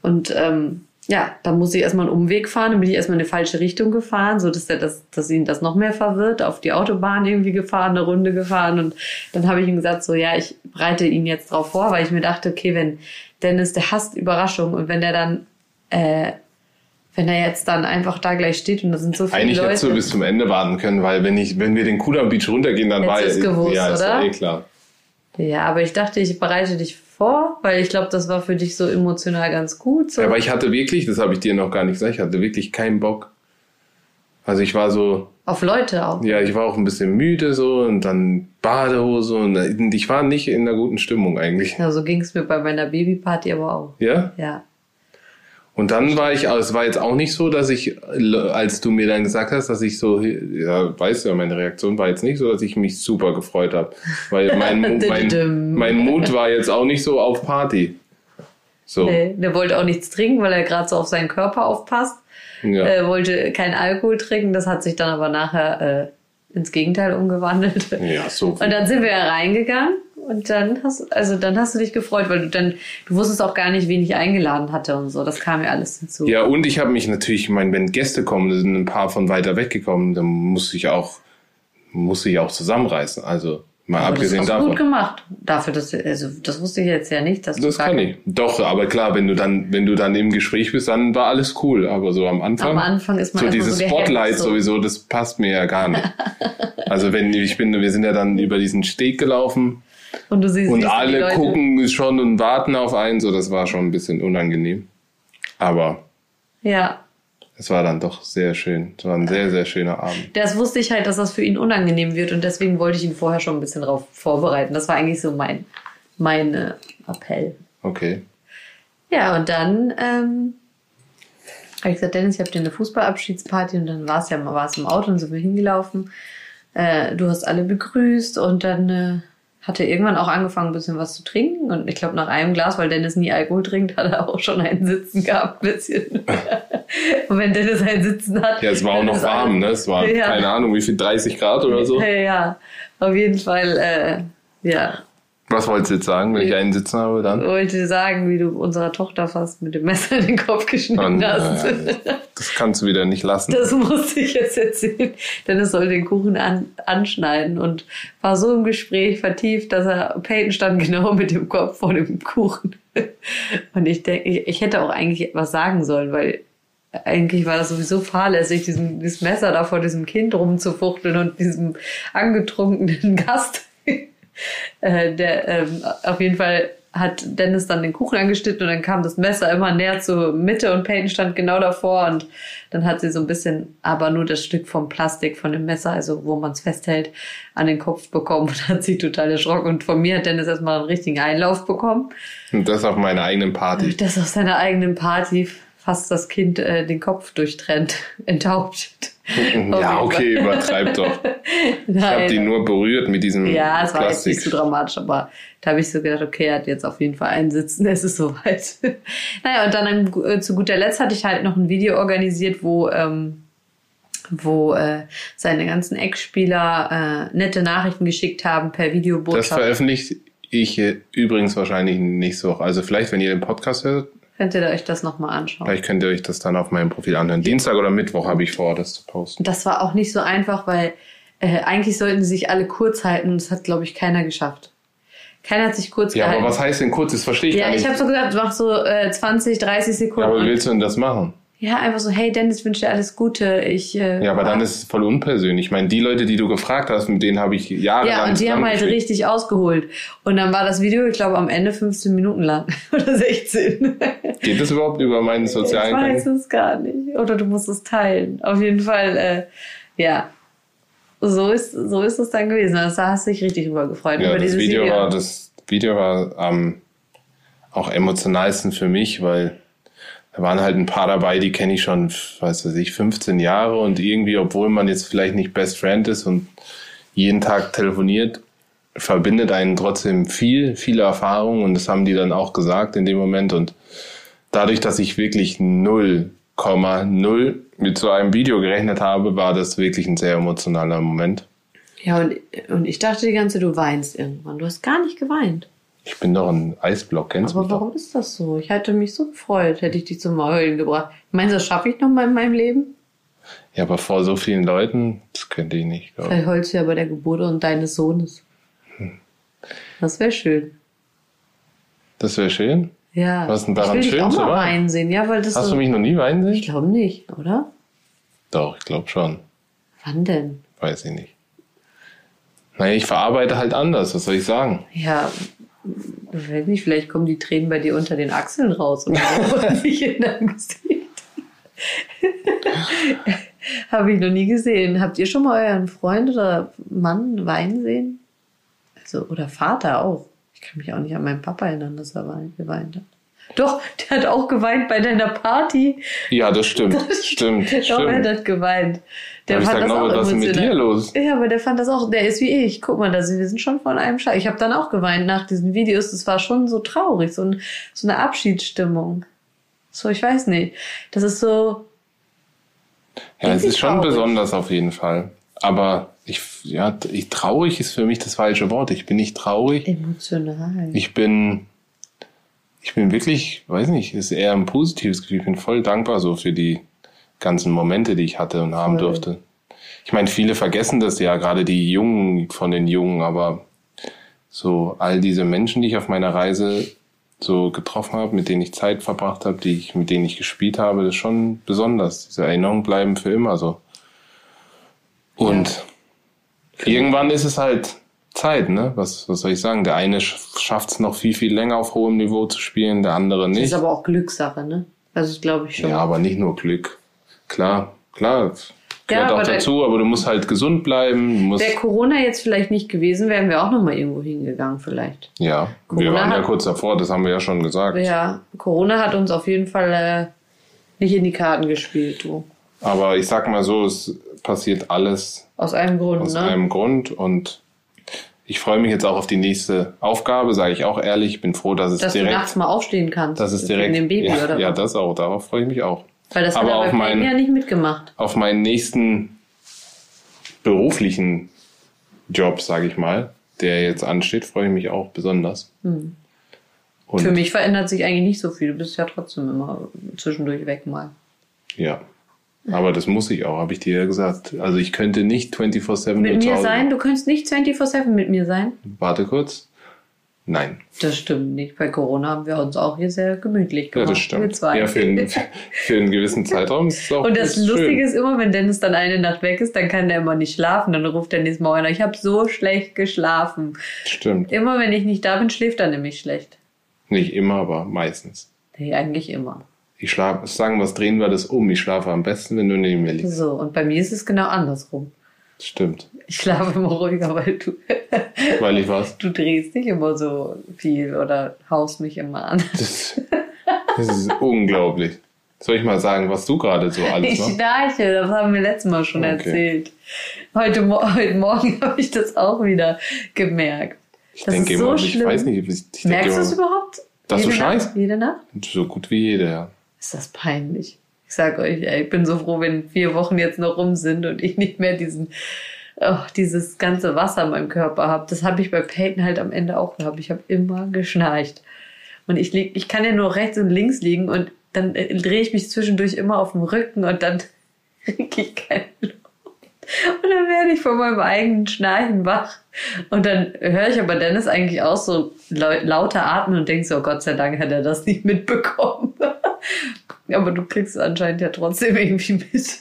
Und ähm, ja, dann muss ich erstmal einen Umweg fahren, dann bin ich erstmal in eine falsche Richtung gefahren, so dass er das, dass ihn das noch mehr verwirrt, auf die Autobahn irgendwie gefahren, eine Runde gefahren und dann habe ich ihm gesagt, so ja, ich bereite ihn jetzt drauf vor, weil ich mir dachte, okay, wenn Dennis, der hasst Überraschung und wenn der dann äh, wenn er jetzt dann einfach da gleich steht und da sind so viele Eigentlich Leute. hättest du bis zum Ende warten können, weil wenn ich, wenn wir den Kudamm Beach runtergehen, dann Hättest war du's gewusst, ja, ist oder? doch eh klar. Ja, aber ich dachte, ich bereite dich vor, weil ich glaube, das war für dich so emotional ganz gut. So. Aber ich hatte wirklich, das habe ich dir noch gar nicht gesagt, ich hatte wirklich keinen Bock. Also ich war so, Auf Leute auch. ja, ich war auch ein bisschen müde so und dann Badehose und ich war nicht in einer guten Stimmung eigentlich. Ja, so ging es mir bei meiner Babyparty aber auch. Ja? Ja. Und dann war ich, also es war jetzt auch nicht so, dass ich, als du mir dann gesagt hast, dass ich so, ja, weißt du ja, meine Reaktion war jetzt nicht so, dass ich mich super gefreut habe. Weil mein, mein, mein Mut war jetzt auch nicht so auf Party. So. Nee, der wollte auch nichts trinken, weil er gerade so auf seinen Körper aufpasst. Ja. Er wollte keinen Alkohol trinken. Das hat sich dann aber nachher äh, ins Gegenteil umgewandelt. ja, so. Und dann sind wir ja reingegangen und dann hast also dann hast du dich gefreut, weil du dann du wusstest auch gar nicht, wen ich eingeladen hatte und so. Das kam ja alles hinzu. Ja, und ich habe mich natürlich, ich meine, wenn Gäste kommen, sind ein paar von weiter weg gekommen, dann muss ich auch, muss ich auch zusammenreißen. Also mal Aber abgesehen das hast davon. gut gemacht. Dafür, dass also das wusste ich jetzt ja nicht, dass du Das kann ich. Doch, aber klar, wenn du dann, wenn du dann im Gespräch bist, dann war alles cool. Aber so am Anfang. Am Anfang ist man so dieses so Spotlight so. sowieso, das passt mir ja gar nicht. also wenn ich bin, wir sind ja dann über diesen Steg gelaufen Und du siehst und alle Leute. gucken schon und warten auf einen, so das war schon ein bisschen unangenehm. Aber Ja. Es war dann doch sehr schön. Es war ein sehr, sehr schöner Abend. Das wusste ich halt, dass das für ihn unangenehm wird und deswegen wollte ich ihn vorher schon ein bisschen darauf vorbereiten. Das war eigentlich so mein, mein äh, Appell. Okay. Ja, und dann ähm, habe ich gesagt, Dennis, ich habe dir eine Fußballabschiedsparty und dann war es ja war es im Auto und sind wir hingelaufen. Äh, du hast alle begrüßt und dann äh, hat er irgendwann auch angefangen, ein bisschen was zu trinken. Und ich glaube, nach einem Glas, weil Dennis nie Alkohol trinkt, hat er auch schon einen Sitzen gehabt, ein bisschen. und wenn Dennis einen Sitzen hat. Ja, es war auch noch warm, ne? Es war, ja. keine Ahnung, wie viel, 30 Grad oder so? Ja, auf jeden Fall, äh, ja. Was wolltest du jetzt sagen, wenn ich einen Sitzen habe dann? Ich wollte sagen, wie du unserer Tochter fast mit dem Messer in den Kopf geschnitten Und, hast. Das kannst du wieder nicht lassen. Das musste ich jetzt erzählen. Denn es soll den Kuchen an, anschneiden und war so im Gespräch vertieft, dass er, Peyton stand genau mit dem Kopf vor dem Kuchen. Und ich denke, ich, ich hätte auch eigentlich etwas sagen sollen, weil eigentlich war das sowieso fahrlässig, diesen, dieses Messer da vor diesem Kind rumzufuchteln und diesem angetrunkenen Gast äh, der ähm, auf jeden Fall hat Dennis dann den Kuchen angeschnitten und dann kam das Messer immer näher zur Mitte und Peyton stand genau davor und dann hat sie so ein bisschen, aber nur das Stück vom Plastik von dem Messer, also wo man es festhält, an den Kopf bekommen und hat sie total erschrocken und von mir hat Dennis erstmal einen richtigen Einlauf bekommen. Und das auf meiner eigenen Party. Das auf seiner eigenen Party fast das Kind äh, den Kopf durchtrennt, enthauptet. Ja, okay, übertreib doch. ich habe die nur berührt mit diesem Ja, es war jetzt nicht so dramatisch, aber da habe ich so gedacht, okay, er hat jetzt auf jeden Fall einen Sitzen, es ist soweit. naja, und dann äh, zu guter Letzt hatte ich halt noch ein Video organisiert, wo... Ähm, wo äh, seine ganzen Ex-Spieler äh, nette Nachrichten geschickt haben per Videobotschaft. Das veröffentlicht ich übrigens wahrscheinlich nicht so. Also vielleicht, wenn ihr den Podcast hört, Könnt ihr euch das nochmal anschauen. Vielleicht könnt ihr euch das dann auf meinem Profil anhören. Dienstag oder Mittwoch habe ich vor, das zu posten. Das war auch nicht so einfach, weil äh, eigentlich sollten sie sich alle kurz halten und das hat, glaube ich, keiner geschafft. Keiner hat sich kurz ja, gehalten. Ja, aber was heißt denn kurz? Das verstehe ich ja, gar nicht. Ja, ich habe so gesagt, mach so äh, 20, 30 Sekunden. Ja, aber wie willst du denn das machen? Ja, einfach so, hey Dennis, wünsche dir alles Gute. Ich, äh, ja, aber dann ist es voll unpersönlich. Ich meine, die Leute, die du gefragt hast, mit denen habe ich jahrelang Ja, und die haben halt richtig ausgeholt. Und dann war das Video, ich glaube, am Ende 15 Minuten lang. Oder 16. Geht das überhaupt über meinen sozialen? Ich weiß es gar nicht. Oder du musst es teilen. Auf jeden Fall, äh, ja. So ist, so ist es dann gewesen. Das hast du dich richtig drüber gefreut. Ja, über das Video, Video war, das Video war am ähm, auch emotionalsten für mich, weil da waren halt ein paar dabei, die kenne ich schon, weiß was ich, 15 Jahre und irgendwie, obwohl man jetzt vielleicht nicht Best Friend ist und jeden Tag telefoniert, verbindet einen trotzdem viel, viele Erfahrungen und das haben die dann auch gesagt in dem Moment und dadurch, dass ich wirklich 0,0 mit so einem Video gerechnet habe, war das wirklich ein sehr emotionaler Moment. Ja, und, und ich dachte die ganze, du weinst irgendwann. Du hast gar nicht geweint. Ich bin doch ein Eisblock, kennst du Aber warum doch? ist das so? Ich hätte mich so gefreut, hätte ich dich zum Heulen gebracht. Meinst du, das schaffe ich noch mal in meinem Leben? Ja, aber vor so vielen Leuten, das könnte ich nicht. Glaub. Vielleicht heulst du ja bei der Geburt und deines Sohnes. Hm. Das wäre schön. Das wäre schön? Ja. Was ist denn daran ich will schön auch mal weinen sehen, ja, weil das Hast so du mich noch nie weinen sehen? Ich glaube nicht, oder? Doch, ich glaube schon. Wann denn? Weiß ich nicht. Naja, ich verarbeite halt anders, was soll ich sagen? Ja, ich weiß nicht, vielleicht kommen die Tränen bei dir unter den Achseln raus oder nicht in deinem Gesicht. Habe ich noch nie gesehen. Habt ihr schon mal euren Freund oder Mann weinen sehen? Also, oder Vater auch. Ich kann mich auch nicht an meinen Papa erinnern, dass er geweint hat. Doch, der hat auch geweint bei deiner Party. Ja, das stimmt. Das stimmt. Doch, stimmt. er hat geweint. Der fand das auch was ist mit dir los? Ja, aber der fand das auch, der ist wie ich. Guck mal, das, wir sind schon von einem Schlag. Ich habe dann auch geweint nach diesen Videos. Das war schon so traurig, so, ein, so eine Abschiedsstimmung. So, ich weiß nicht. Das ist so. Ja, es ist schon traurig. besonders auf jeden Fall. Aber ich, ja, ich, traurig ist für mich das falsche Wort. Ich bin nicht traurig. Emotional. Ich bin, ich bin wirklich, weiß nicht, ist eher ein positives Gefühl. Ich bin voll dankbar so für die ganzen Momente, die ich hatte und haben Voll. durfte. Ich meine, viele vergessen das ja, gerade die Jungen von den Jungen, aber so all diese Menschen, die ich auf meiner Reise so getroffen habe, mit denen ich Zeit verbracht habe, die ich, mit denen ich gespielt habe, das ist schon besonders. Diese Erinnerungen bleiben für immer so. Und ja. irgendwann ist es halt Zeit, ne? Was, was soll ich sagen? Der eine schafft es noch viel, viel länger auf hohem Niveau zu spielen, der andere nicht. Das ist aber auch Glückssache, ne? Das glaube ich schon. Ja, aber nicht nur Glück. Klar, klar, gehört Ja, auch dazu, aber du musst halt gesund bleiben. Du Wäre Corona jetzt vielleicht nicht gewesen, wären wir auch noch mal irgendwo hingegangen vielleicht. ja, wir Corona waren ja kurz davor, das haben wir ja schon gesagt. Ja, Corona hat uns auf jeden Fall äh, nicht in die Karten gespielt, du. Aber ich sag mal so, es passiert alles Aus einem Grund, aus ne? einem Grund und ich freue mich jetzt auch auf die nächste Aufgabe, sage ich auch ehrlich. Ich bin froh, dass es Dass du direkt, nachts mal aufstehen kannst. dass es direkt, dem Baby, ja, oder? ja, das auch, darauf freue ich mich auch. Weil das aber hat er auf meinen- ja nicht mitgemacht. Auf meinen nächsten beruflichen Job, sage ich mal, der jetzt ansteht, freue ich mich auch besonders. Und Hm. Für mich verändert sich eigentlich nicht so viel. Du bist ja trotzdem immer zwischendurch weg mal. Ja. Aber das muss ich auch, habe ich dir ja gesagt. Also ich könnte nicht 24-7 Mit mir sein? Du könntest nicht 24-7 mit mir sein? Warte kurz. Nein. Das stimmt nicht. Bei Corona haben wir uns auch hier sehr gemütlich Ja, gemacht. das Wir stimmt. zwei. Ja, für einen, für einen gewissen Zeitraum ist es auch Und das Lustige schön. ist immer, wenn Dennis dann eine Nacht weg ist, dann kann der immer nicht schlafen. Dann ruft der nächste Morgen an, ich habe so schlecht geschlafen. Stimmt. Immer wenn ich nicht da bin, schläft er nämlich schlecht. Nicht immer, aber meistens. Nee, eigentlich immer. Ich schlafe, sagen wir es, drehen wir das um. Ich schlafe am besten, wenn du neben mir liegst. So, und bei mir ist es genau andersrum. Stimmt. Ich schlafe immer ruhiger, weil du, Weil ich was? du drehst dich immer so viel oder haust mich immer an. Das, das ist unglaublich. Soll ich mal sagen, was du gerade so alles Ich machst? schnarche, das haben wir letztes Mal schon Okay. erzählt. Heute, heute Morgen habe ich das auch wieder gemerkt. Ich Das denke ist so immer, ich schlimm. weiß nicht, ich, ich Merkst du es überhaupt? Dass du Jede Nacht? scheißt? Jede Nacht? so gut wie jeder, ja. Ist das peinlich. Ich sag euch, ey, ich bin so froh, wenn vier Wochen jetzt noch rum sind und ich nicht mehr diesen, oh, dieses ganze Wasser in meinem Körper habe. Das habe ich bei Peyton halt am Ende auch gehabt. Ich habe immer geschnarcht. Und ich, lieg, ich kann ja nur rechts und links liegen und dann äh, drehe ich mich zwischendurch immer auf dem Rücken und dann kriege ich keine Luft. Und dann werde ich von meinem eigenen Schnarchen wach. Und dann höre ich aber Dennis eigentlich auch so lau- lauter atmen und denke so, Gott sei Dank hat er das nicht mitbekommen. aber du kriegst es anscheinend ja trotzdem irgendwie mit.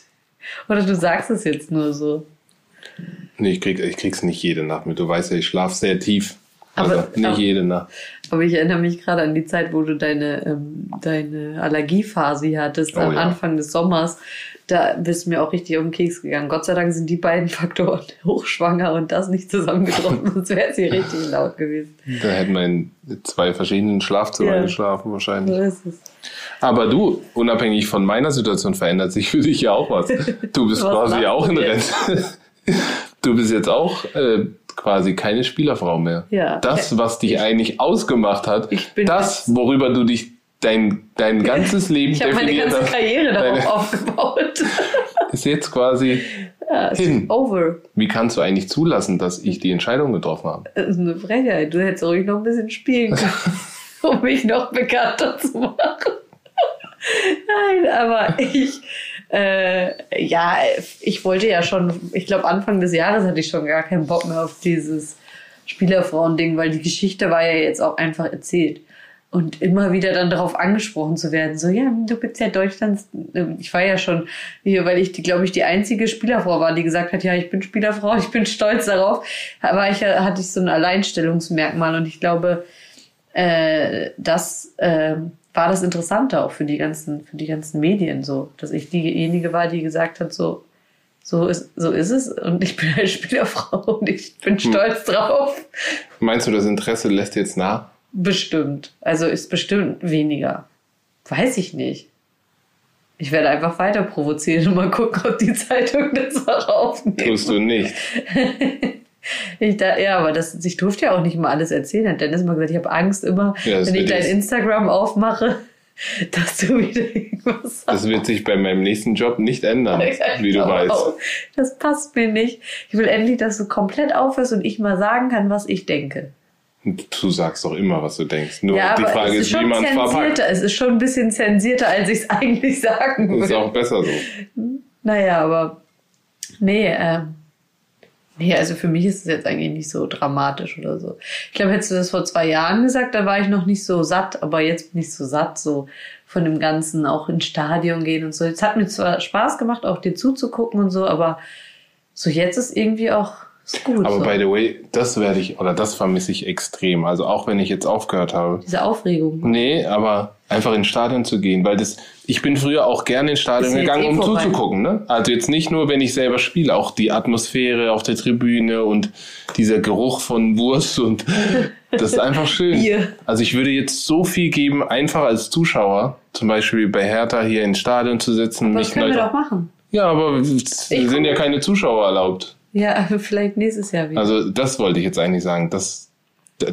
Oder du sagst es jetzt nur so. Nee, ich, krieg, ich krieg's nicht jede Nacht mit. Du weißt ja, ich schlafe sehr tief. Also Aber- nicht aber- jede Nacht. Aber ich erinnere mich gerade an die Zeit, wo du deine, ähm, deine Allergiephase hattest, Oh am ja. Anfang des Sommers. Da bist du mir auch richtig auf den Keks gegangen. Gott sei Dank sind die beiden Faktoren hochschwanger und das nicht zusammengetroffen, sonst wäre es hier richtig laut gewesen. Da hätten wir in zwei verschiedenen Schlafzimmern Ja. geschlafen wahrscheinlich. So ist es. Aber du, unabhängig von meiner Situation verändert sich für dich ja auch was. Du bist quasi auch in? Rente. Du bist jetzt auch äh, quasi keine Spielerfrau mehr. Ja. Das, was dich eigentlich ausgemacht hat, Ich das, worüber du dich dein, dein ganzes Leben Ich habe meine definiert ganze hast, Karriere darauf aufgebaut. Ist jetzt quasi Ja, Hin. over. Wie kannst du eigentlich zulassen, dass ich die Entscheidung getroffen habe? Das ist eine Frechheit. Du hättest ruhig noch ein bisschen spielen können, um mich noch bekannter zu machen. Nein, aber ich, äh, ja, ich wollte ja schon, ich glaube Anfang des Jahres hatte ich schon gar keinen Bock mehr auf dieses Spielerfrauen-Ding, weil die Geschichte war ja jetzt auch einfach erzählt. Und immer wieder dann darauf angesprochen zu werden, so, ja, du bist ja Deutschlands, ich war ja schon hier, weil ich, glaube ich, die einzige Spielerfrau war, die gesagt hat, ja, ich bin Spielerfrau, ich bin stolz darauf, aber ich ja- hatte ich so ein Alleinstellungsmerkmal und ich glaube, äh, das äh, war das Interessante auch für die ganzen, für die ganzen Medien so, dass ich diejenige war, die gesagt hat, so, so ist, so ist es und ich bin eine Spielerfrau und ich bin stolz drauf. Meinst du, das Interesse lässt jetzt nach? Bestimmt. Also ist bestimmt weniger. Weiß ich nicht. Ich werde einfach weiter provozieren und mal gucken, ob die Zeitung das auch aufnimmt. Tust du nicht. Ich da, ja, aber das, ich durfte ja auch nicht mal alles erzählen. Hat Dennis mal gesagt, ich habe Angst immer, Ja, wenn ich dein Instagram aufmache, dass du wieder irgendwas sagst. Das wird sich bei meinem nächsten Job nicht ändern, wie du Oh, weißt. Das passt mir nicht. Ich will endlich, dass du komplett aufhörst und ich mal sagen kann, was ich denke. Du sagst doch immer, was du denkst. Nur ja, die Frage ist, ist wie schon man es verpackt. Es ist schon ein bisschen zensierter, als ich es eigentlich sagen Das ist würde. auch besser so. Naja, aber nee, ähm, nee, also für mich ist es jetzt eigentlich nicht so dramatisch oder so. Ich glaube, hättest du das vor zwei Jahren gesagt, da war ich noch nicht so satt, aber jetzt bin ich so satt, so von dem Ganzen auch ins Stadion gehen und so. Jetzt hat mir zwar Spaß gemacht, auch dir zuzugucken und so, aber so jetzt ist irgendwie auch gut Aber so. by the way, das werde ich, oder das vermisse ich extrem. Also auch wenn ich jetzt aufgehört habe. Diese Aufregung. Nee, aber einfach ins Stadion zu gehen, weil das, ich bin früher auch gerne ins Stadion gegangen, eh um vorbei. zuzugucken, ne? Also jetzt nicht nur, wenn ich selber spiele, auch die Atmosphäre auf der Tribüne und dieser Geruch von Wurst und das ist einfach schön. Bier. Also ich würde jetzt so viel geben, einfach als Zuschauer, zum Beispiel bei Hertha hier ins Stadion zu sitzen, Das mich können wir doch machen. Ja, aber es Ich sind ja keine Zuschauer erlaubt. Ja, vielleicht nächstes Jahr wieder. Also das wollte ich jetzt eigentlich sagen. Das,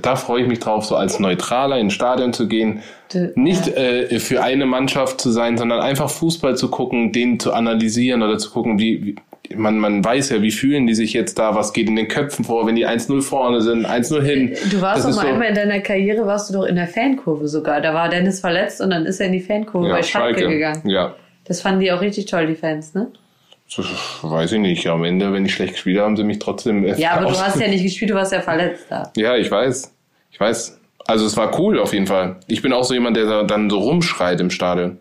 da- freue ich mich drauf, so als Neutraler ins Stadion zu gehen. D- Nicht äh, für eine Mannschaft zu sein, sondern einfach Fußball zu gucken, den zu analysieren oder zu gucken, wie, wie man, man weiß ja, wie fühlen die sich jetzt da, was geht in den Köpfen vor, wenn die 1-0 vorne sind, 1-0 hin. Du warst Das doch mal so- einmal in deiner Karriere, warst du doch in der Fankurve sogar. Da war Dennis verletzt und dann ist er in die Fankurve bei Schalke, gegangen. Ja, Das fanden die auch richtig toll, die Fans, ne? Das weiß ich nicht. Am Ende, wenn ich schlecht gespielt habe, haben sie mich trotzdem. Ja, aber du hast ja nicht gespielt, du warst ja verletzt da. Ja, ich weiß. Ich weiß. Also es war cool auf jeden Fall. Ich bin auch so jemand, der da dann so rumschreit im Stadion.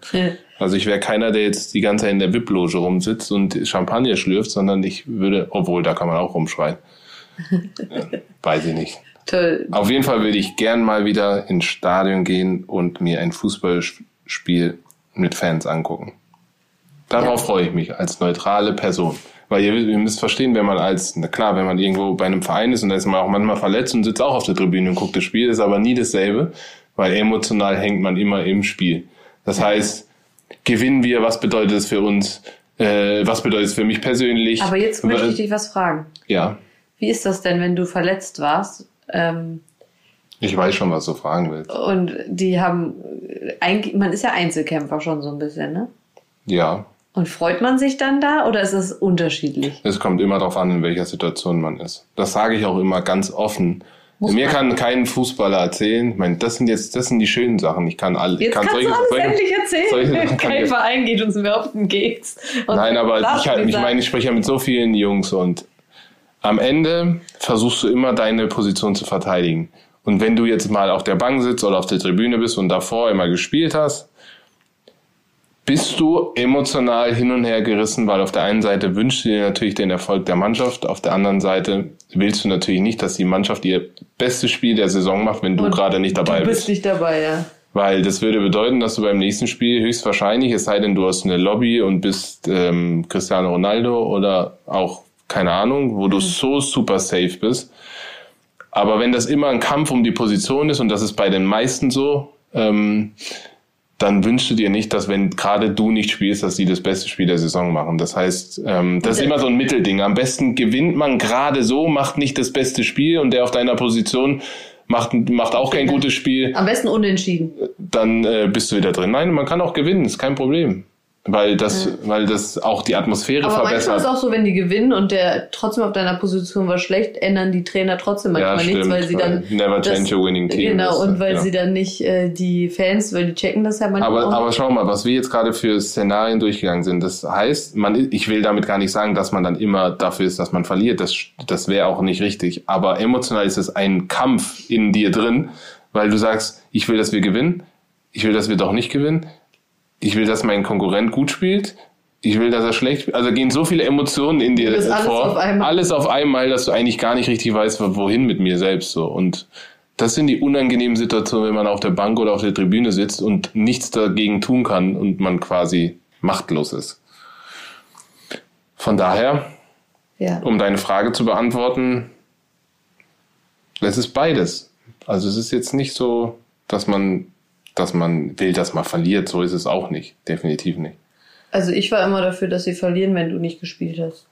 Also ich wäre keiner, der jetzt die ganze Zeit in der VIP-Loge rumsitzt und Champagner schlürft, sondern ich würde, obwohl da kann man auch rumschreien. Weiß ich nicht. Toll. Auf jeden Fall würde ich gern mal wieder ins Stadion gehen und mir ein Fußballspiel mit Fans angucken. Darauf Ja. freue ich mich als neutrale Person. Weil ihr, ihr müsst verstehen, wenn man als, na klar, wenn man irgendwo bei einem Verein ist und da ist man auch manchmal verletzt und sitzt auch auf der Tribüne und guckt das Spiel, ist aber nie dasselbe, weil emotional hängt man immer im Spiel. Das heißt, gewinnen wir, was bedeutet es für uns, äh, was bedeutet es für mich persönlich? Aber jetzt möchte ich dich was fragen. Ja, Wie ist das denn, wenn du verletzt warst? Ähm, ich weiß schon, was du fragen willst. und die haben, äh, eigentlich- man ist ja Einzelkämpfer schon so ein bisschen, ne? Ja, Und freut man sich dann da oder ist es unterschiedlich? Es kommt immer darauf an, in welcher Situation man ist. Das sage ich auch immer ganz offen. Muss Mir man- kann kein Fußballer erzählen. Ich meine, das sind jetzt, das sind die schönen Sachen. Ich kann alle. ich Jetzt kann kannst solche, du alles solche, endlich erzählen. solche Kein ich- Verein geht uns auf den Keks. Nein, aber ich, halt, ich meine, ich spreche ja mit so vielen Jungs und am Ende versuchst du immer deine Position zu verteidigen. Und wenn du jetzt mal auf der Bank sitzt oder auf der Tribüne bist und davor immer gespielt hast, bist du emotional hin und her gerissen, weil auf der einen Seite wünschst du dir natürlich den Erfolg der Mannschaft, auf der anderen Seite willst du natürlich nicht, dass die Mannschaft ihr bestes Spiel der Saison macht, wenn du gerade nicht dabei Du bist. bist nicht dabei, ja. Weil das würde bedeuten, dass du beim nächsten Spiel höchstwahrscheinlich, es sei denn, du hast eine Lobby und bist ähm, Cristiano Ronaldo oder auch, keine Ahnung, wo du so super safe bist. Aber wenn das immer ein Kampf um die Position ist, und das ist bei den meisten so, ähm, dann wünschst du dir nicht, dass wenn gerade du nicht spielst, dass sie das beste Spiel der Saison machen. Das heißt, ähm, das ist immer so ein Mittelding. Am besten gewinnt man gerade so, macht nicht das beste Spiel und der auf deiner Position macht, macht auch kein gutes Spiel Am besten unentschieden. dann äh, bist du wieder drin. Nein, man kann auch gewinnen, ist kein Problem. Weil das, weil das auch die Atmosphäre Aber manchmal ist verbessert. es auch so, wenn die gewinnen und der trotzdem auf deiner Position war schlecht, ändern die Trainer trotzdem manchmal nichts, weil sie dann. Never das- change a winning team. Genau, und weil ja. sie dann nicht äh, die Fans, weil die checken das ja manchmal aber, auch. aber schau mal, was wir jetzt gerade für Szenarien durchgegangen sind. Das heißt, man, ich will damit gar nicht sagen, dass man dann immer dafür ist, dass man verliert. Das, das wäre auch nicht richtig. Aber emotional ist es ein Kampf in dir drin, weil du sagst, ich will, dass wir gewinnen. Ich will, dass wir doch nicht gewinnen. Ich will, dass mein Konkurrent gut spielt. Ich will, dass er schlecht spielt. Also gehen so viele Emotionen in dir Das alles vor. auf einmal. Alles auf einmal, dass du eigentlich gar nicht richtig weißt, wohin mit mir selbst so. Und das sind die unangenehmen Situationen, wenn man auf der Bank oder auf der Tribüne sitzt und nichts dagegen tun kann und man quasi machtlos ist. Von daher, ja. um deine Frage zu beantworten, es ist beides. Also es ist jetzt nicht so, dass man, dass man will, dass man verliert. So ist es auch nicht. Definitiv nicht. Also ich war immer dafür, dass sie verlieren, wenn du nicht gespielt hast.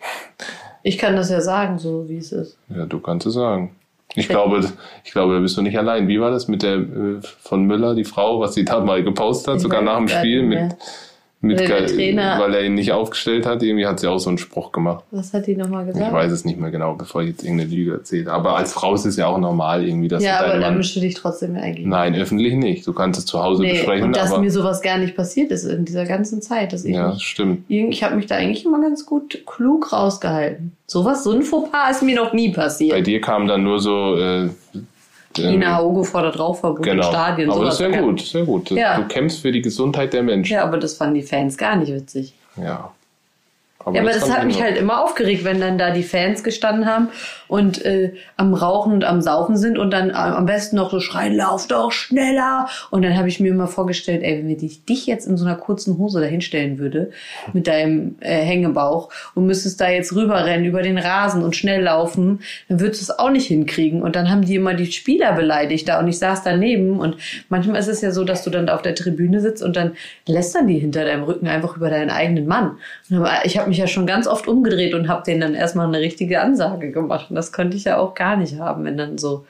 Ich kann das ja sagen, so wie es ist. Ja, du kannst es sagen. Ich glaube, ich glaube, da bist du nicht allein. Wie war das mit der äh, von Müller, die Frau, was sie da mal gepostet hat, Ich sogar nach dem Spiel mit, mehr. mit Der Ge- Trainer- weil er ihn nicht aufgestellt hat. Irgendwie hat sie auch so einen Spruch gemacht. Was hat die nochmal gesagt? Ich weiß es nicht mehr genau, bevor ich jetzt irgendeine Lüge erzähle. Aber als Frau ist es ja auch normal irgendwie, dass ja, aber deine da Mann mischst du dich trotzdem eigentlich. Nein, öffentlich nicht. Du kannst es zu Hause Nee, besprechen, und dass mir sowas gar nicht passiert ist in dieser ganzen Zeit. Dass ich ja, nicht, stimmt. Ich habe mich da eigentlich immer ganz gut klug rausgehalten. Sowas, so ein Fauxpas ist mir noch nie Bei passiert. dir kam dann nur so äh, Ina Hauge fordert Rauchverbot genau. in Stadien. aber das ist sehr kann- gut, sehr gut. Ja. Du kämpfst für die Gesundheit der Menschen. Ja, aber das fanden die Fans gar nicht witzig. Ja. Aber ja, aber das, hat ich mich halt immer aufgeregt, wenn dann da die Fans gestanden haben und äh, am Rauchen und am Saufen sind und dann äh, am besten noch so schreien, lauf doch schneller. Und dann habe ich mir immer vorgestellt, ey, wenn wir dich, dich jetzt in so einer kurzen Hose dahinstellen würde, mit deinem äh, Hängebauch und müsstest da jetzt rüberrennen über den Rasen und schnell laufen, dann würdest du es auch nicht hinkriegen. Und dann haben die immer die Spieler beleidigt da und ich saß daneben und manchmal ist es ja so, dass du dann da auf der Tribüne sitzt und dann lästern die hinter deinem Rücken einfach über deinen eigenen Mann. Ich habe mich ja schon ganz oft umgedreht und habe denen dann erstmal eine richtige Ansage gemacht. Und das konnte ich ja auch gar nicht haben, wenn dann so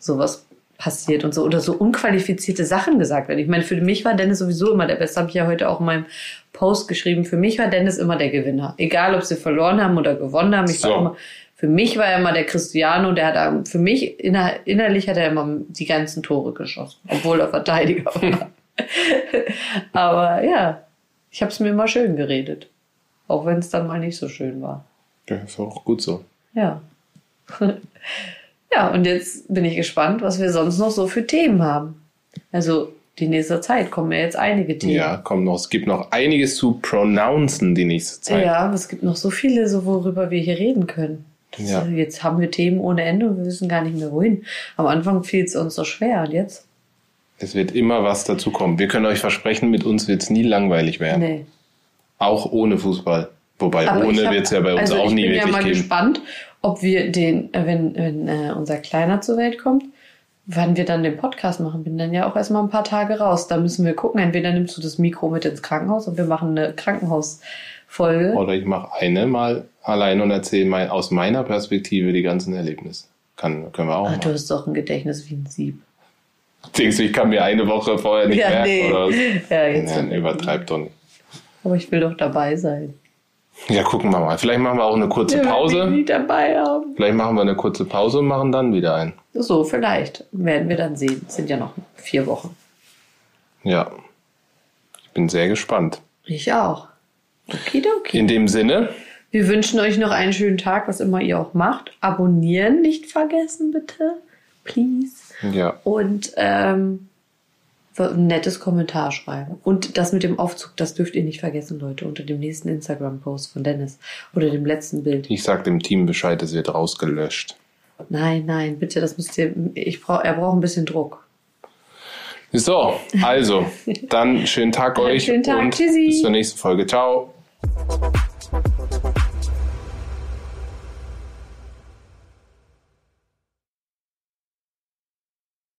sowas passiert und so oder so unqualifizierte Sachen gesagt werden. Ich meine, für mich war Dennis sowieso immer der Beste. Habe ich ja heute auch in meinem Post geschrieben. Für mich war Dennis immer der Gewinner. Egal, ob sie verloren haben oder gewonnen haben. Ich So. immer, für mich war er immer der Cristiano. Der hat für mich inner, innerlich hat er immer die ganzen Tore geschossen, obwohl er Verteidiger war. Aber ja, ich habe es mir immer schön geredet, auch wenn es dann mal nicht so schön war. Ja, ist auch gut so. Ja. ja, und jetzt bin ich gespannt, was wir sonst noch so für Themen haben. Also die nächste Zeit kommen ja jetzt einige Themen. Ja, kommt noch. Es gibt noch einiges zu pronouncen die nächste Zeit. Ja, aber es gibt noch so viele, so worüber wir hier reden können. Das, Ja. Jetzt haben wir Themen ohne Ende und wir wissen gar nicht mehr wohin. Am Anfang fiel es uns so schwer und jetzt? Es wird immer was dazu kommen. Wir können euch versprechen, mit uns wird es nie langweilig werden. Nee. Auch ohne Fußball. Wobei Aber ohne wird es ja bei uns also auch nie Ich bin ja wirklich mal geben. gespannt, ob wir den, äh, wenn, wenn äh, unser Kleiner zur Welt kommt, wann wir dann den Podcast machen. Bin dann ja auch erstmal ein paar Tage raus. Da müssen wir gucken. Entweder nimmst du das Mikro mit ins Krankenhaus und wir machen eine Krankenhausfolge. Oder ich mache eine mal allein und erzähle mein, aus meiner Perspektive die ganzen Erlebnisse. Kann, können wir auch Ach, du machen. hast doch ein Gedächtnis wie ein Sieb. Denkst du, ich kann mir eine Woche vorher nicht Ja, merken? nee. Oder was? Ja, jetzt. Ja, übertreib doch nicht. Aber ich will doch dabei sein. Ja, gucken wir mal. Vielleicht machen wir auch eine kurze Ja, wenn wir Pause. dabei haben. Vielleicht machen wir eine kurze Pause und machen dann wieder ein. So, vielleicht. Werden wir dann sehen. Es sind ja noch vier Wochen. Ja. Ich bin sehr gespannt. Ich auch. Okidoki. In dem Sinne, Wir wünschen euch noch einen schönen Tag, was immer ihr auch macht. Abonnieren nicht vergessen, bitte. Please. ja, Und ähm, ein nettes Kommentar schreiben. Und das mit dem Aufzug, das dürft ihr nicht vergessen, Leute, unter dem nächsten Instagram-Post von Dennis. Oder dem letzten Bild. ich sag dem Team Bescheid, es wird rausgelöscht. Nein, nein, bitte, das müsst ihr. Ich brauch, er braucht ein bisschen Druck. So, also, dann schönen Tag euch Schönen Tag, und tschüssi. bis zur nächsten Folge. Ciao.